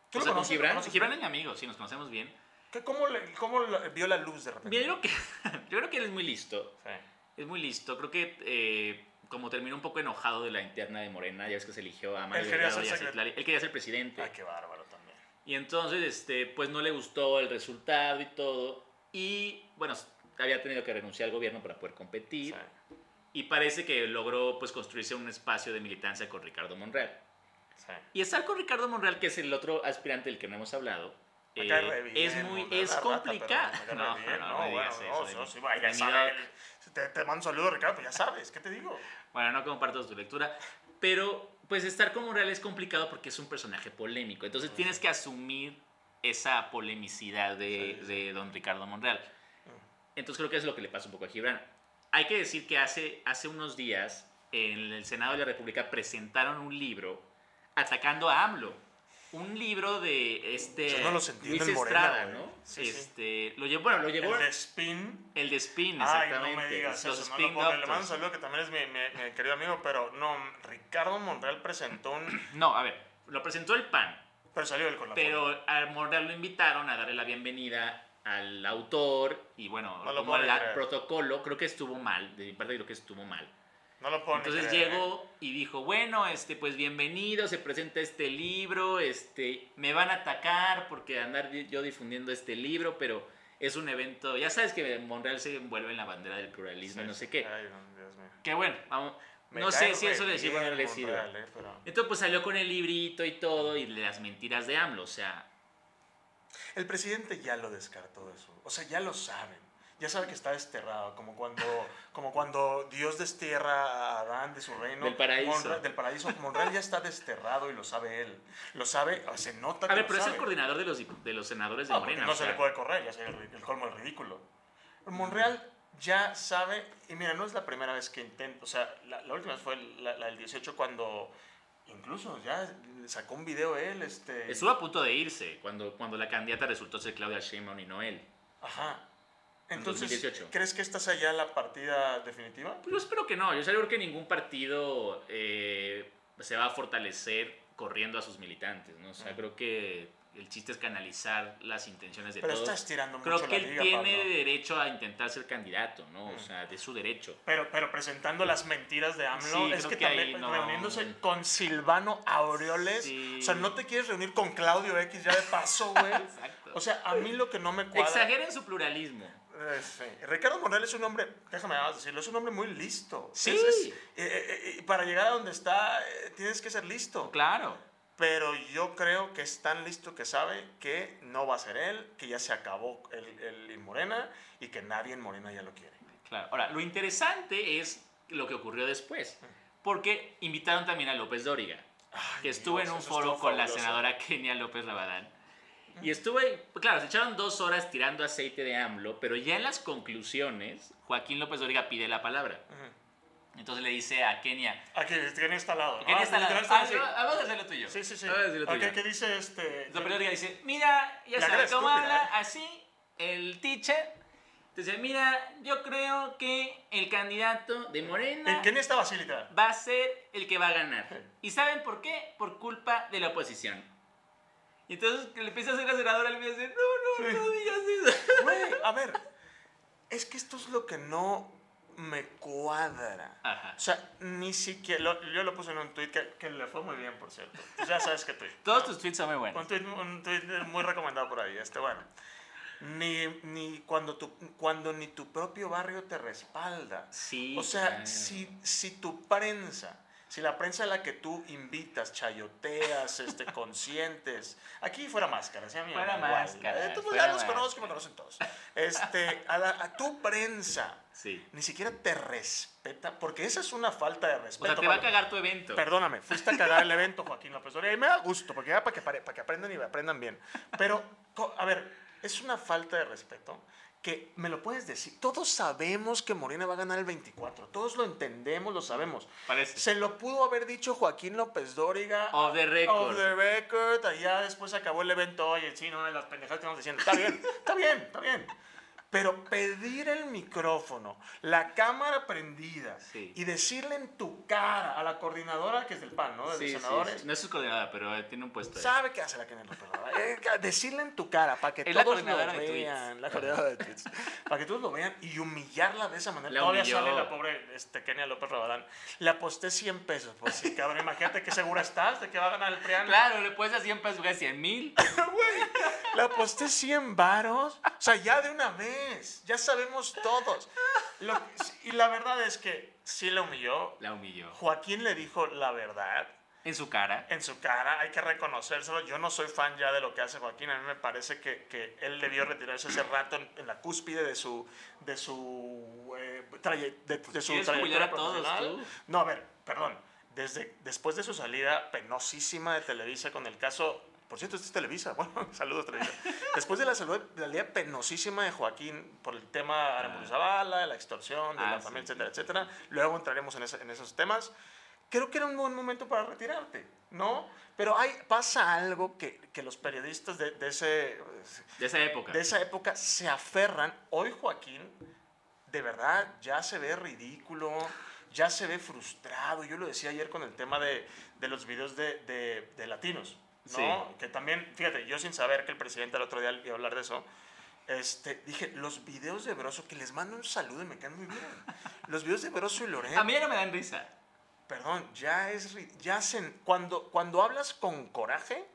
¿tú O sea, Gibran, conoces? Gibran es mi amigo, sí, nos conocemos bien. ¿Qué- ¿Cómo, le- cómo le- vio la luz de repente? Mira, yo creo que, *laughs* yo creo que él es muy listo. Sí. Es muy listo. Creo que eh, como terminó un poco enojado de la interna de Morena, ya ves que se eligió a Mario Él quería Delgado ser él quería ser presidente. Ay, qué bárbaro también. Y entonces, este, pues no le gustó el resultado y todo. Y bueno, había tenido que renunciar al gobierno para poder competir. Sí, Y parece que logró pues construirse un espacio de militancia con Ricardo Monreal. sí. Y estar con Ricardo Monreal, que es el otro aspirante del que no hemos hablado, eh, bien, es muy es rata, complicado. No, no, no, no me digas bueno, eso no, de no, mí. sí, vaya, De mi sabe, doc. Te, te mando un saludo, Ricardo, pues ya sabes, ¿qué te digo? Bueno, no comparto tu lectura, pero pues estar con Monreal es complicado porque es un personaje polémico. Entonces tienes que asumir esa polemicidad de, Sí, sí. de don Ricardo Monreal. Entonces creo que es lo que le pasa un poco a Gibran. Hay que decir que hace, hace unos días en el Senado de la República presentaron un libro atacando a AMLO. Un libro de este Yo no los entiendo Luis en Morena, Estrada. ¿no? Sí, sí. este, Lo llevó, bueno, lo llevó El de Spin. el de Spin, Ay, exactamente. no me digas los eso, no Spin creer. Le mando un saludo que también es mi, mi- mi querido amigo, pero no, Ricardo Monreal presentó un... *clears throat* No, a ver, lo presentó el PAN. Pero salió él con la Pero a Monreal lo invitaron a darle la bienvenida al autor y bueno, No como al protocolo, creo que estuvo mal, de mi parte creo que estuvo mal. No lo puedo Entonces creer, ¿eh? llegó y dijo, bueno, este, pues bienvenido, se presenta este libro, este, me van a atacar porque andar yo difundiendo este libro, pero es un evento, ya sabes que Monreal se envuelve en la bandera del pluralismo y Sí, no sé qué. Ay, Dios mío. Que bueno, vamos, Me no sé si eso le sirve o no le sirve. Eh, pero- Entonces pues salió con el librito y todo y las mentiras de AMLO, o sea, El presidente ya lo descartó eso. O sea, ya lo saben. Ya sabe que está desterrado, como cuando, *laughs* como cuando Dios destierra a Adán de su reino. Del paraíso. Monreal- del paraíso. Monreal ya está desterrado y lo sabe él. Lo sabe, se nota que a ver, lo pero es el sabe. coordinador de los, de los senadores de No, Morena. no se sea, le puede correr, ya sería el, el colmo del ridículo. Monreal ya sabe, y mira, no es la primera vez que intenta, o sea, la, la última vez fue la, la del 18 cuando incluso ya sacó un video él, este... Estuvo a punto de irse cuando, cuando la candidata resultó ser Claudia Sheinbaum y no él. Ajá. En Entonces, 2018. ¿crees que esta sea ya la partida definitiva? Pues yo espero que no. Yo creo que ningún partido eh, se va a fortalecer corriendo a sus militantes. ¿no? O sea, creo que el chiste es canalizar las intenciones de Pero todos. está estirando Creo mucho que la él tiene Pablo. derecho a intentar ser candidato, ¿no? O sea, de su derecho. Pero, pero presentando las mentiras de AMLO, Sí, es creo que, que también no. reuniéndose con Silvano Aureoles. Sí. O sea, no te quieres reunir con Claudio X ya de paso, güey. *laughs* Exacto. O sea, a mí lo que no me cuadra. Exageren su pluralismo. Eh, sí. Ricardo Monreal es un hombre, déjame decirlo, es un hombre muy listo. Sí. Es- es- eh, eh, eh, para llegar a donde está, eh, tienes que ser listo. Claro. Pero yo creo que es tan listo que sabe que no va a ser él, que ya se acabó el, el en Morena y que nadie en Morena ya lo quiere. Claro. Ahora, lo interesante es lo que ocurrió después. Porque invitaron también a López Dóriga. Ay, que estuve Dios, en un foro estuvo con la fabuloso. senadora Kenia López Rabadán. Y estuve, claro, se echaron dos horas tirando aceite de AMLO, pero ya en las conclusiones, Joaquín López Dóriga pide la palabra. Entonces le dice a Kenia, tiene instalado. Kenia Ah, está la... literal Ah, así. no, vamos a hacerlo tuyo. Sí, sí, sí. Vamos a hacerlo Ok, tuyo. ¿Qué dice este? López Dóriga dice, mira, ya sabes cómo habla, ¿eh? así, el teacher. Dice, mira, yo creo que el candidato de Morena ¿En qué estaba así, literal? va a ser el que va a ganar. ¿Y saben por qué? Por culpa de la oposición. Y entonces que le empieza a hacer la senadora, le empieza a decir, no, no, Sí. no digas eso. *laughs* Güey, a ver, es que esto es lo que no me cuadra. Ajá. O sea, ni siquiera, lo- yo lo puse en un tweet que, que le fue muy bien, por cierto. Pues ya sabes qué tweet. Todos tus tweets son muy Un buenos. tweet, un tweet muy recomendado por ahí, este bueno. Ni, ni cuando, tu, cuando ni tu propio barrio te respalda. Sí. O sea, claro. si, si tu prensa, si la prensa a la que tú invitas, chayoteas, este, *laughs* conscientes, aquí fuera máscara, ¿sí? Fuera Igual. máscaras, Eh, tú, fuera ya los conozco, me conocen todos. Este, a, la- a tu prensa Sí. ni siquiera te respeta, porque esa es una falta de O respeto. sea, te va a Pablo. cagar tu evento. Perdóname, fuiste a cagar el evento, *laughs* Joaquín López Dóriga, y me da gusto, porque ya para que, para que aprendan y aprendan bien. Pero, a ver, es una falta de respeto que me lo puedes decir. Todos sabemos que Morena va a ganar el 24, todos lo entendemos, lo sabemos. Parece. Se lo pudo haber dicho Joaquín López Dóriga. Off the record. Off the record, allá después acabó el evento, oye, sí, no, las pendejadas que estamos diciendo. Está bien, está bien, está bien. Pero pedir el micrófono, la cámara prendida Sí. y decirle en tu cara a la coordinadora que es del PAN, ¿no? De Sí, senadores. sí. No es su coordinadora, pero eh, tiene un puesto ahí. Sabe qué hace la Kenia López Obrador. Eh, decirle en tu cara para que Es todos lo vean. La coordinadora de tweets. para que todos lo vean y humillarla de esa manera. La Todavía humilló. sale la pobre este, Kenia López Rabadán. Le aposté 100 pesos. Pues sí, cabrón. Imagínate qué segura estás de que va a ganar el PRIAN. Claro, le puedes a 100 pesos, güey, 100 mil. *laughs* Güey, le aposté 100 varos. O sea, ya de una vez. Ya sabemos todos. Lo- y la verdad es que sí la humilló. La humilló. Joaquín le dijo la verdad. En su cara. en su cara, hay que reconocérselo. Yo no soy fan ya de lo que hace Joaquín, a mí me parece que, que él debió retirarse hace rato en, en la cúspide de su, de su, eh, de, de su ¿Quieres trayectoria todos profesional. tú? No, a ver, perdón. Desde, después de su salida penosísima de Televisa con el caso... Por cierto, este es Televisa. *laughs* Bueno, saludos Televisa. Después de la salud, de la salida penosísima de Joaquín por el tema Aramburu Zavala, la extorsión, de Ah, la familia, sí. etcétera, etcétera. Luego entraremos en, ese- en esos temas creo que era un buen momento para retirarte, ¿no? Pero hay, pasa algo que, que los periodistas de, de ese, De esa época. de esa época se aferran. Hoy Joaquín, de verdad, ya se ve ridículo, ya se ve frustrado. Yo lo decía ayer con el tema de, de los videos de, de- de latinos, ¿no? Sí. Que también, fíjate, yo sin saber que el presidente el otro día iba a hablar de eso, este, dije, los videos de Broso, que les mando un saludo y me caen muy bien. Los videos de Broso y Loret A mí ya no me dan risa. perdón, ya es, ya se, cuando, cuando hablas con coraje,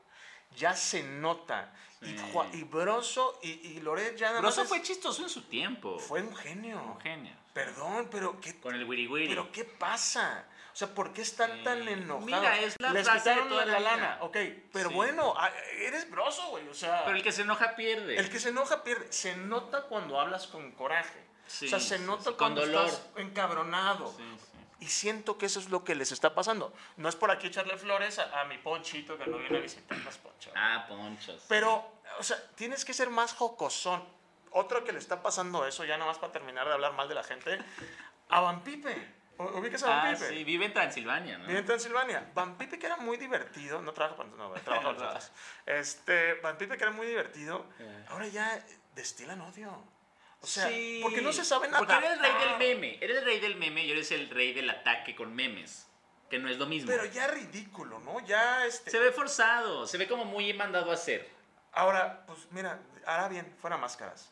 ya se nota. Y, Sí. Y Broso y, y Loret ya nada Broso más fue chistoso en su tiempo. fue un genio. un genio. Perdón, pero ¿qué, Con el wiri wiri. pero ¿qué pasa? O sea, ¿por qué están tan Eh, enojados? mira, es la Les frase de quitaron toda la, la lana, ok. Pero Sí. bueno, ah, eres broso, güey. O sea, Pero el que se enoja pierde. el que se enoja pierde. Se nota cuando hablas con coraje. Sí, o sea, se sí, nota sí, con cuando dolor. estás encabronado. Sí, sí. Y siento que eso es lo que les está pasando. No es por aquí echarle flores a, a mi ponchito que no viene a visitarnos, poncho. Ah, ponchos. Pero, o sea, tienes que ser más jocosón. Otro que le está pasando eso, ya nada más para terminar de hablar mal de la gente, a Van Pipe. ¿U- ¿Ubicas a Van Ah, Pipe? sí, vive en Transilvania, ¿no? Vive en Transilvania. Van Pipe que era muy divertido, no trabaja para no, trabaja para nosotros. *laughs* Este, Van Pipe que era muy divertido, Eh. ahora ya destilan odio. O sea, Sí, porque no se saben nada. Porque eres el rey del meme. Eres el rey del meme y eres el rey del ataque con memes. Que no es lo mismo. Pero ya ridículo, ¿no? Ya este. Se ve forzado, se ve como muy mandado a hacer. Ahora, pues mira, hará bien, fuera máscaras.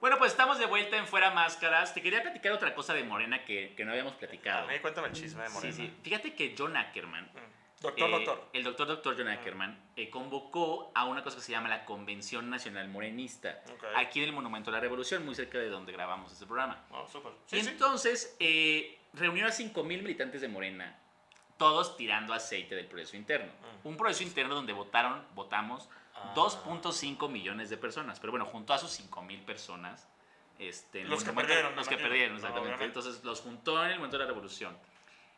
Bueno, pues estamos de vuelta en Fuera Máscaras. Te quería platicar otra cosa de Morena que, que no habíamos A platicado. mí cuéntame el chisme de Morena. Sí, sí. Fíjate que John Ackerman, Mm. Doctor, eh, doctor. el doctor doctor John Ackerman, eh, convocó a una cosa que se llama la Convención Nacional Morenista, Ok. aquí en el Monumento a la Revolución, muy cerca de donde grabamos este programa. No, súper. y Sí, sí. entonces eh, reunió a 5.000 militantes de Morena, todos tirando aceite del proceso interno. Mm. Un proceso interno donde votaron, votamos Ah. 2.5 millones de personas, pero bueno, juntó a sus 5.000 personas. Este, Los que monumento- perdieron, Los que perdieron, No, exactamente. obviamente. Entonces los juntó en el momento de la revolución.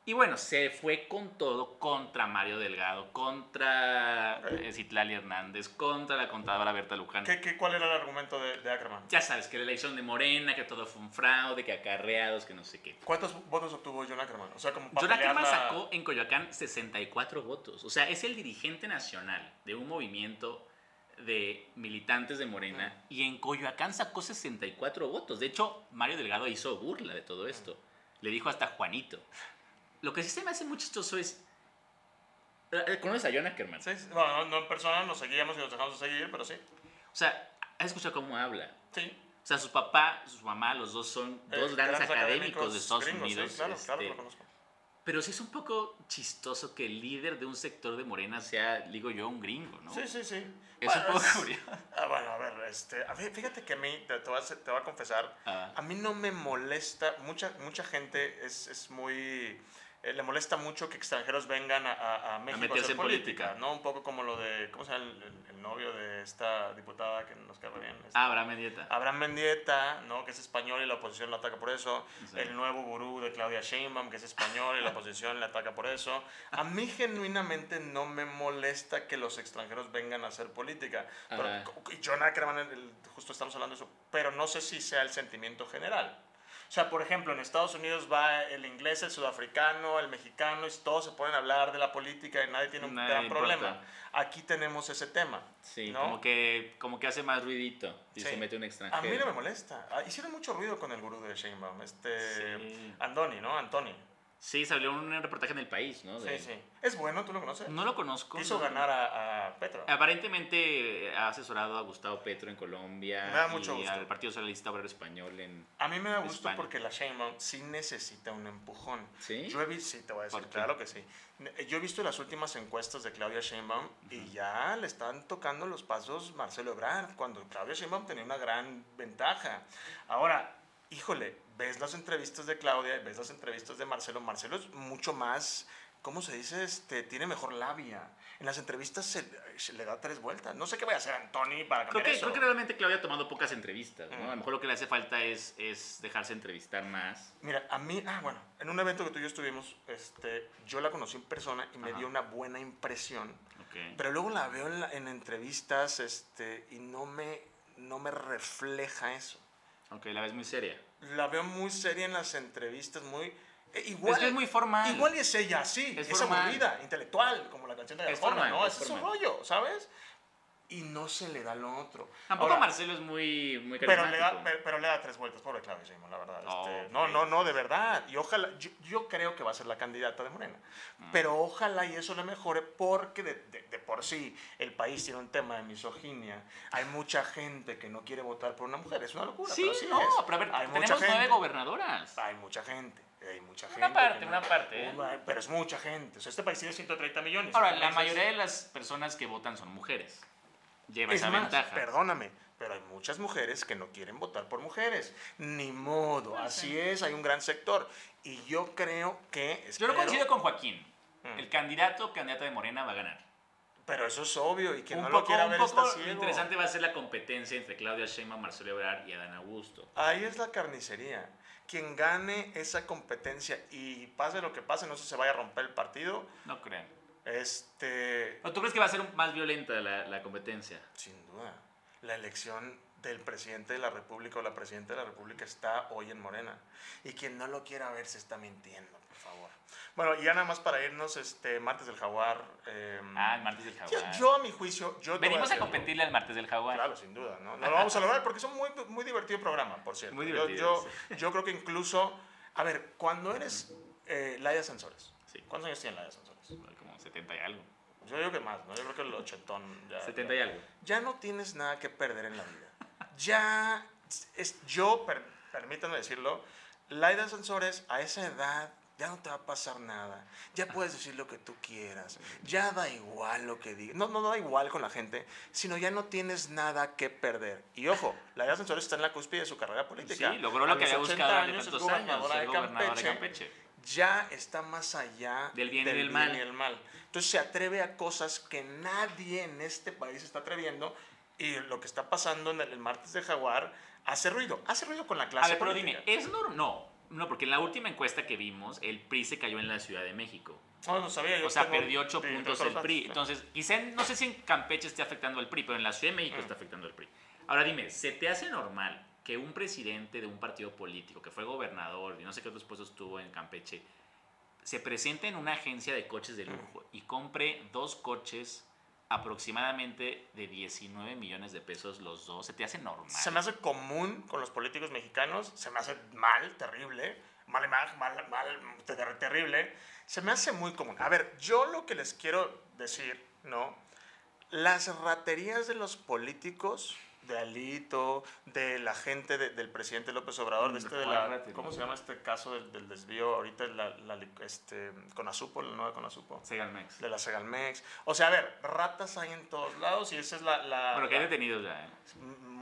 Y bueno, se fue con todo contra Mario Delgado, contra Ok. eh, Citlali Hernández, contra la contadora Berta Luján. ¿Qué, qué, cuál era el argumento de, de Ackerman? Ya sabes, que la elección de Morena, que todo fue un fraude, que acarreados, que no sé qué. ¿Cuántos votos obtuvo John Ackerman? O sea, como John Ackerman la- sacó en Coyoacán 64 votos. O sea, es el dirigente nacional de un movimiento de militantes de Morena y en Coyoacán sacó 64 votos. De hecho, Mario Delgado hizo burla de todo esto. Le dijo hasta Juanito. Lo que sí se me hace muy chistoso es... eh, ¿Conoces a John Ackerman? Sí. Bueno, no, no en persona, nos seguíamos y nos dejamos de seguir, pero sí. O sea, ¿has escuchado cómo habla? Sí. O sea, su papá, su mamá, los dos son dos Eh, grandes académicos, de Estados gringos, Unidos. claro, claro este, lo conozco. Pero sí es un poco chistoso que el líder de un sector de Morena sea, digo yo, un gringo, ¿no? Sí, sí, sí. Es Bueno, un poco es- curioso. Ah, bueno, a ver, este, a ver, fíjate que a mí, te, te voy, a, te voy a confesar, Ah. a mí no me molesta, mucha, mucha gente es, es muy, eh, le molesta mucho que extranjeros vengan a, a, a México a, meterse hacer en política, política. ¿no? Un poco como lo de, ¿cómo se llama el, el- el novio de esta diputada que nos cae bien? Este, Ah, Abraham Mendieta. Abraham Mendieta, ¿no? que es español y la oposición lo ataca por eso. Sí. El nuevo gurú de Claudia Sheinbaum, que es español y la oposición le ataca por eso. A mí genuinamente no me molesta que los extranjeros vengan a hacer política. Pero- John Ackerman, el- justo estamos hablando de eso, pero no sé si sea el sentimiento general. O sea, por ejemplo, en Estados Unidos va el inglés, el sudafricano, el mexicano, y todos se ponen a hablar de la política y nadie tiene un Nadie gran importa. problema. Aquí tenemos ese tema. Sí, ¿no? como, que, como que hace más ruidito si Sí. se mete un A extranjero. mí no me molesta. Ah, Hicieron mucho ruido con el gurú de Sheinbaum, este Sí. Andoni, ¿no? Antoni. Sí, salió un reportaje en el país, ¿no? De- Sí, sí. Es bueno, ¿tú lo conoces? No lo conozco. Quiso no. ganar a, a Petro. Aparentemente ha asesorado a Gustavo Petro en Colombia Me da mucho y gusto. al Partido Socialista Obrero Español en... A mí me da gusto España. porque la Sheinbaum sí necesita un empujón. ¿Sí? Yo he visto, sí, te voy a decir, claro que sí. Yo he visto las últimas encuestas de Claudia Sheinbaum y ya le están tocando los pasos Marcelo Ebrard, cuando Claudia Sheinbaum tenía una gran ventaja. Ahora, híjole, ves las entrevistas de Claudia, ves las entrevistas de Marcelo. Marcelo es mucho más, ¿cómo se dice? Este, tiene mejor labia. En las entrevistas se, se le da tres vueltas. No sé qué vaya a hacer Antoni para Creo cambiar que, eso. creo que realmente Claudia ha tomado pocas entrevistas, ¿no? Mm. A lo mejor lo que le hace falta es, es dejarse entrevistar más. Mira, a mí, ah, bueno, en un evento que tú y yo estuvimos, este, yo la conocí en persona y me Ajá. dio una buena impresión, Ok. pero luego la veo en, la- en entrevistas este, y no me, no me refleja eso. Ok, la ves muy seria. La veo muy seria en las entrevistas, muy... eh, igual, es que es muy formal. Igual y es ella, sí, Es es, aburrida, intelectual, como la canción de Es Arjona, formal, ¿no? es Ese es su rollo, ¿sabes? Y no se le da lo otro. Tampoco Ahora, Marcelo es muy, muy pero le, da, pero, le da tres vueltas, pobre Claudia Sheinbaum, la verdad. No, este, ok. no, no, no, de verdad. Y ojalá, yo, yo creo que va a ser la candidata de Morena. Mm. Pero ojalá y eso le mejore porque de, de- de por sí el país tiene un tema de misoginia. Hay mucha gente que no quiere votar por una mujer. Es una locura. Sí, pero así no, es. pero a ver, hay mucha tenemos nueve gobernadoras. Hay mucha gente. Hay mucha Una gente. parte, que una parte, ¿eh? Una- Pero es mucha gente. O sea, este país tiene 130 millones. Ahora, Este la es- mayoría de las personas que votan son mujeres. Lleva Es esa más, ventaja. perdóname, pero hay muchas mujeres que no quieren votar por mujeres. Ni modo, así es, hay un gran sector. Y yo creo que... Yo lo coincido con Joaquín. Mm. El candidato candidata de Morena va a ganar. Pero eso es obvio y quien un no poco, lo quiera un ver poco está lo ciego. interesante va a ser la competencia entre Claudia Sheinbaum, Marcelo Ebrard y Adán Augusto. Ahí es la carnicería. Quien gane esa competencia y pase lo que pase, no sé si se vaya a romper el partido, No crean. Este... ¿O tú crees que va a ser más violenta la, la competencia? Sin duda, la elección del presidente de la República o la presidenta de la República está hoy en Morena. Y quien no lo quiera ver se está mintiendo, por favor. Bueno, y ya nada más para irnos, este, martes del jaguar. eh, Ah, el martes del yo, jaguar. yo, a mi juicio, yo Venimos a algo. competirle al martes del jaguar. Claro, sin duda, ¿no? No lo vamos a lograr porque es un muy, muy divertido programa, por cierto. Muy Yo- divertido, Yo, yo, creo que incluso, a ver, cuando eres eh, Laia Sansores, Sí. ¿cuántos años tiene Laia Sansores? Como 70 y algo. Yo digo que más, ¿no? Yo creo que el ochentón. Ya, 70 y algo. ya no tienes nada que perder en la vida. Ya, es, yo, per- permítanme decirlo, Laida Sansores a esa edad ya no te va a pasar nada. Ya puedes decir lo que tú quieras. Ya da igual lo que digas. No, no da igual con la gente, sino ya no tienes nada que perder. Y ojo, Laida Sansores está en la cúspide de su carrera política. Sí, logró lo que había 80 buscado años tantos años, de de Campeche. Ya está más allá Del bien y del bien mal. y el mal. Entonces se atreve a cosas que nadie en este país está atreviendo y lo que está pasando en el, el martes de Jaguar hace ruido, hace ruido con la A clase ver, pero política. dime, ¿es normal? No, no, porque en la última encuesta que vimos, el PRI se cayó en la Ciudad de México. No, no sabía, yo O sea, perdió 8 sí, puntos el PRI. Entonces, quizá, no sé si en Campeche esté afectando al PRI, pero en la Ciudad de México Mm. está afectando al PRI. Ahora dime, ¿se te hace normal que un presidente de un partido político, que fue gobernador y no sé qué otros puestos tuvo en Campeche, se presente en una agencia de coches de lujo y compre dos coches aproximadamente de 19 millones de pesos los dos? ¿Se te hace normal? Se me hace común con los políticos mexicanos, se me hace mal, terrible, mal, mal, mal, mal, ter- terrible. Se me hace muy común. A ver, yo lo que les quiero decir, ¿no? Las raterías de los políticos, de Alito, de la gente de- del presidente López Obrador, de este de ¿Cuál la? ¿cómo se llama este caso del, del desvío? Ahorita la, la, este, Conasupo, la nueva Conasupo, Segalmex. de la Segalmex. O sea, a ver, ratas hay en todos lados y esa es la... la Bueno, que hay detenidos ya, ¿eh?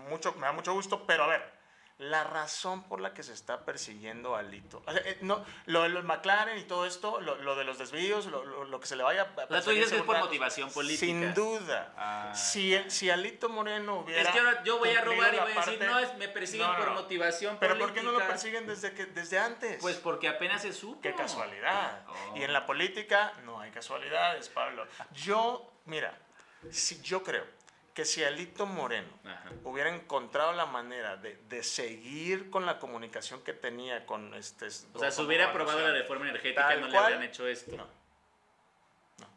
mucho, me da mucho gusto, pero a ver, la razón por la que se está persiguiendo a Alito, o sea, eh, no, lo de los McLaren y todo esto, lo, lo de los desvíos, lo, lo- lo que se le vaya a dices que es por motivación política. Sin duda. Ah. Si, si Alito Moreno hubiera. Es que ahora yo voy a robar y la voy a decir, parte- no, es- me persiguen No, no, por motivación Pero política. ¿por qué no lo persiguen desde, que, desde antes? Pues porque apenas se supo. Qué casualidad. Oh. Y en la política no hay casualidades, Pablo. Yo, mira, si yo creo que si Alito Moreno Ajá. hubiera encontrado la manera de, de seguir con la comunicación que tenía con este... O sea, si hubiera aprobado la reforma energética, no le cual. habrían hecho esto. No.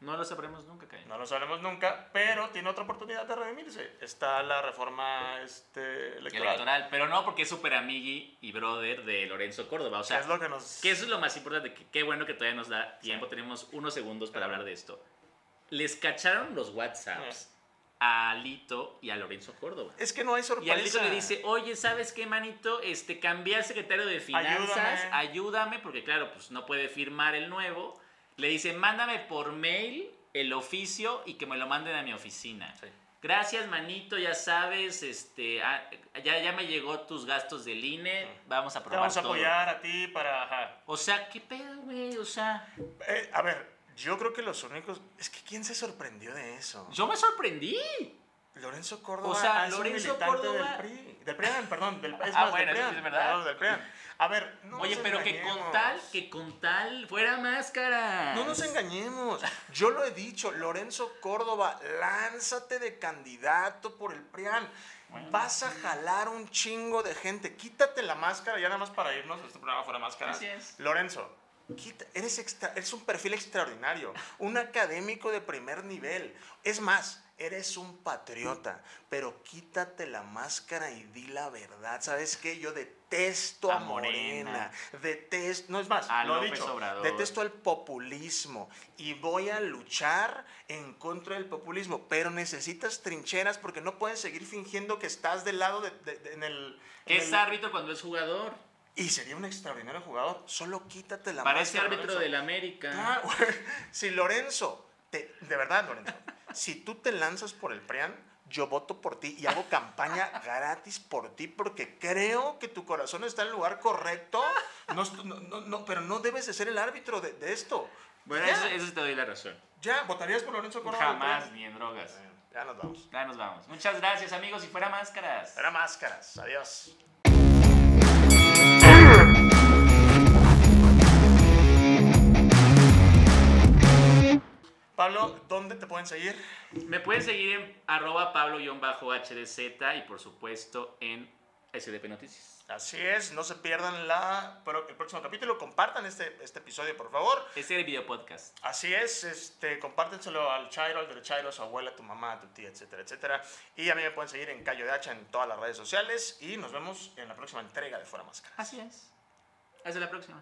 No lo sabremos nunca, Cayo. No lo sabremos nunca, pero tiene otra oportunidad de redimirse. Está la reforma este, electoral. Electoral. Pero no porque es super amigui y brother de Lorenzo Córdoba. O sea, es lo que nos... que eso es lo más importante. Que, qué bueno que todavía nos da tiempo. Tenemos unos segundos para hablar de esto. Les cacharon los WhatsApps a Alito y a Lorenzo Córdoba. Es que no hay Y sorpresa. Alito le dice, oye, ¿sabes qué, manito? Este, cambié al secretario de Finanzas, Ayúdame. ayúdame, porque claro, pues no puede firmar el nuevo. Le dice, mándame por mail el oficio y que me lo manden a mi oficina. Sí. Gracias, manito, ya sabes, este, ah, ya, ya me llegó tus gastos del INE, vamos a Te probar vamos a todo. apoyar a ti para... ajá. O sea, ¿qué pedo, güey? O sea, Eh, a ver, yo creo que los únicos... Es que ¿quién se sorprendió de eso? yo me sorprendí. Lorenzo Córdoba O sea, Lorenzo Córdoba- del PRI. Del PRIAN, perdón. Del, *laughs* es Ah, más, bueno, del es verdad. Del PRIAN. A ver, no Oye, nos pero que con tal, que con tal fuera máscara. No nos engañemos. Yo lo he dicho, Lorenzo Córdoba, lánzate de candidato por el PRIAN. Vas a jalar un chingo de gente. Quítate la máscara, ya nada más para irnos. Este programa fuera máscara. Así es. Lorenzo, quita- eres, extra- eres un perfil extraordinario. Un académico de primer nivel. Es más, eres un patriota. Pero quítate la máscara y di la verdad. ¿Sabes qué? Yo detesto a, A Morena. Morena. Detesto. No es más, A lo he dicho. Obrador. Detesto el populismo y voy a luchar en contra del populismo, pero necesitas trincheras porque no puedes seguir fingiendo que estás del lado de, de- de- en el... En es el- árbitro cuando es jugador. Y sería un extraordinario jugador. Solo quítate la Parece máscara, árbitro del América. Ah, si Lorenzo, te- de verdad, Lorenzo, si tú te lanzas por el PRIAN, yo voto por ti y hago campaña gratis por ti porque creo que tu corazón está en el lugar correcto. No, no- no- pero no debes de ser el árbitro de, de esto. Bueno, eso, eso te doy la razón. ya, ¿votarías por Lorenzo Córdoba? Jamás, ni en drogas. Ya nos vamos. Ya nos vamos. Muchas gracias, amigos. Y fuera máscaras. Era máscaras. Adiós. Pablo, ¿dónde te pueden seguir? Me pueden seguir en arroba pablo-hdz y por supuesto en SDP Noticias. Así es, no se pierdan la, el próximo capítulo, compartan este, este episodio por favor. Este es el video podcast. Así es, este, compártenselo al Chairo, al del Chairo, a su abuela, a tu mamá, a tu tía, etcétera, etcétera. Y a mí me pueden seguir en Cayo de Hacha en todas las redes sociales y nos vemos en la próxima entrega de Fuera Máscara. Así es. Hasta la próxima.